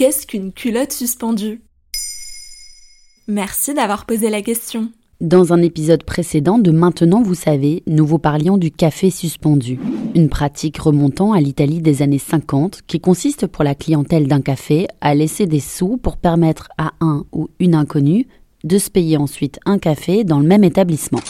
Qu'est-ce qu'une culotte suspendue? Merci d'avoir posé la question. Dans un épisode précédent de Maintenant vous savez, nous vous parlions du café suspendu, une pratique remontant à l'Italie des années 50 qui consiste pour la clientèle d'un café à laisser des sous pour permettre à un ou une inconnue de se payer ensuite un café dans le même établissement.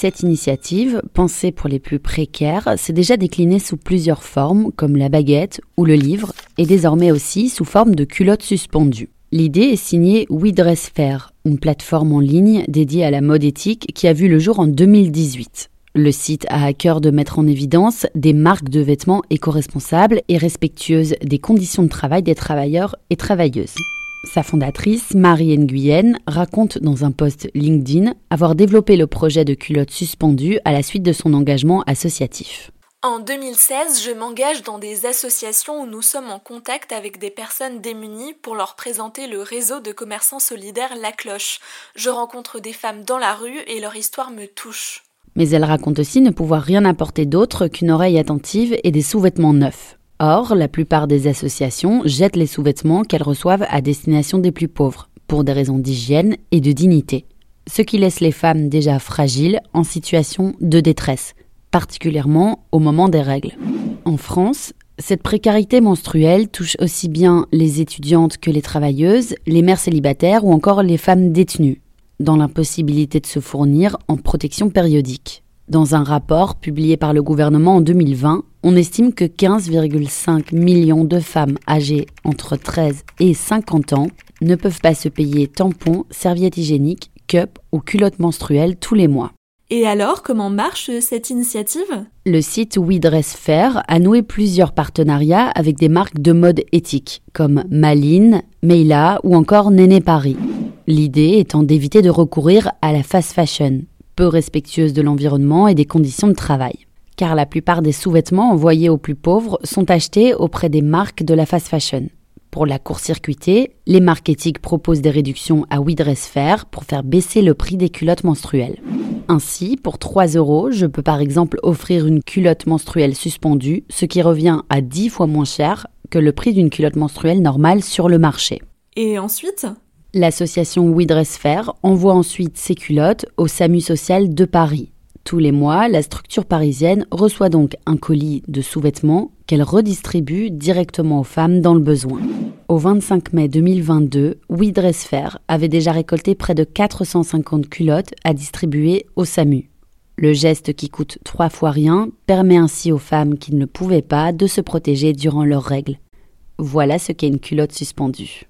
Cette initiative, pensée pour les plus précaires, s'est déjà déclinée sous plusieurs formes comme la baguette ou le livre et désormais aussi sous forme de culottes suspendues. L'idée est signée We Dress Fair, une plateforme en ligne dédiée à la mode éthique qui a vu le jour en 2018. Le site a à cœur de mettre en évidence des marques de vêtements éco-responsables et respectueuses des conditions de travail des travailleurs et travailleuses. Sa fondatrice, Marie Nguyen, raconte dans un post LinkedIn avoir développé le projet de culotte suspendue à la suite de son engagement associatif. En 2016, je m'engage dans des associations où nous sommes en contact avec des personnes démunies pour leur présenter le réseau de commerçants solidaires La Cloche. Je rencontre des femmes dans la rue et leur histoire me touche. Mais elle raconte aussi ne pouvoir rien apporter d'autre qu'une oreille attentive et des sous-vêtements neufs. Or, la plupart des associations jettent les sous-vêtements qu'elles reçoivent à destination des plus pauvres, pour des raisons d'hygiène et de dignité. Ce qui laisse les femmes déjà fragiles en situation de détresse particulièrement au moment des règles. En France, cette précarité menstruelle touche aussi bien les étudiantes que les travailleuses, les mères célibataires ou encore les femmes détenues, dans l'impossibilité de se fournir en protection périodique. Dans un rapport publié par le gouvernement en 2020, on estime que 15,5 millions de femmes âgées entre 13 et 50 ans ne peuvent pas se payer tampons, serviettes hygiéniques, cups ou culottes menstruelles tous les mois. Et alors, comment marche cette initiative? Le site We Dress Fair a noué plusieurs partenariats avec des marques de mode éthique, comme Maline, Meila ou encore Néné Paris. L'idée étant d'éviter de recourir à la fast fashion, peu respectueuse de l'environnement et des conditions de travail. Car la plupart des sous-vêtements envoyés aux plus pauvres sont achetés auprès des marques de la fast fashion. Pour la court-circuiter, les marques éthiques proposent des réductions à We Dress Fair pour faire baisser le prix des culottes menstruelles. Ainsi, pour 3 euros, je peux par exemple offrir une culotte menstruelle suspendue, ce qui revient à 10 fois moins cher que le prix d'une culotte menstruelle normale sur le marché. Et ensuite? L'association We Dress Fair envoie ensuite ces culottes au SAMU social de Paris. Tous les mois, la structure parisienne reçoit donc un colis de sous-vêtements qu'elle redistribue directement aux femmes dans le besoin. Au 25 mai 2022, We Fair avait déjà récolté près de 450 culottes à distribuer au SAMU. Le geste qui coûte trois fois rien permet ainsi aux femmes qui ne le pouvaient pas de se protéger durant leurs règles. Voilà ce qu'est une culotte suspendue.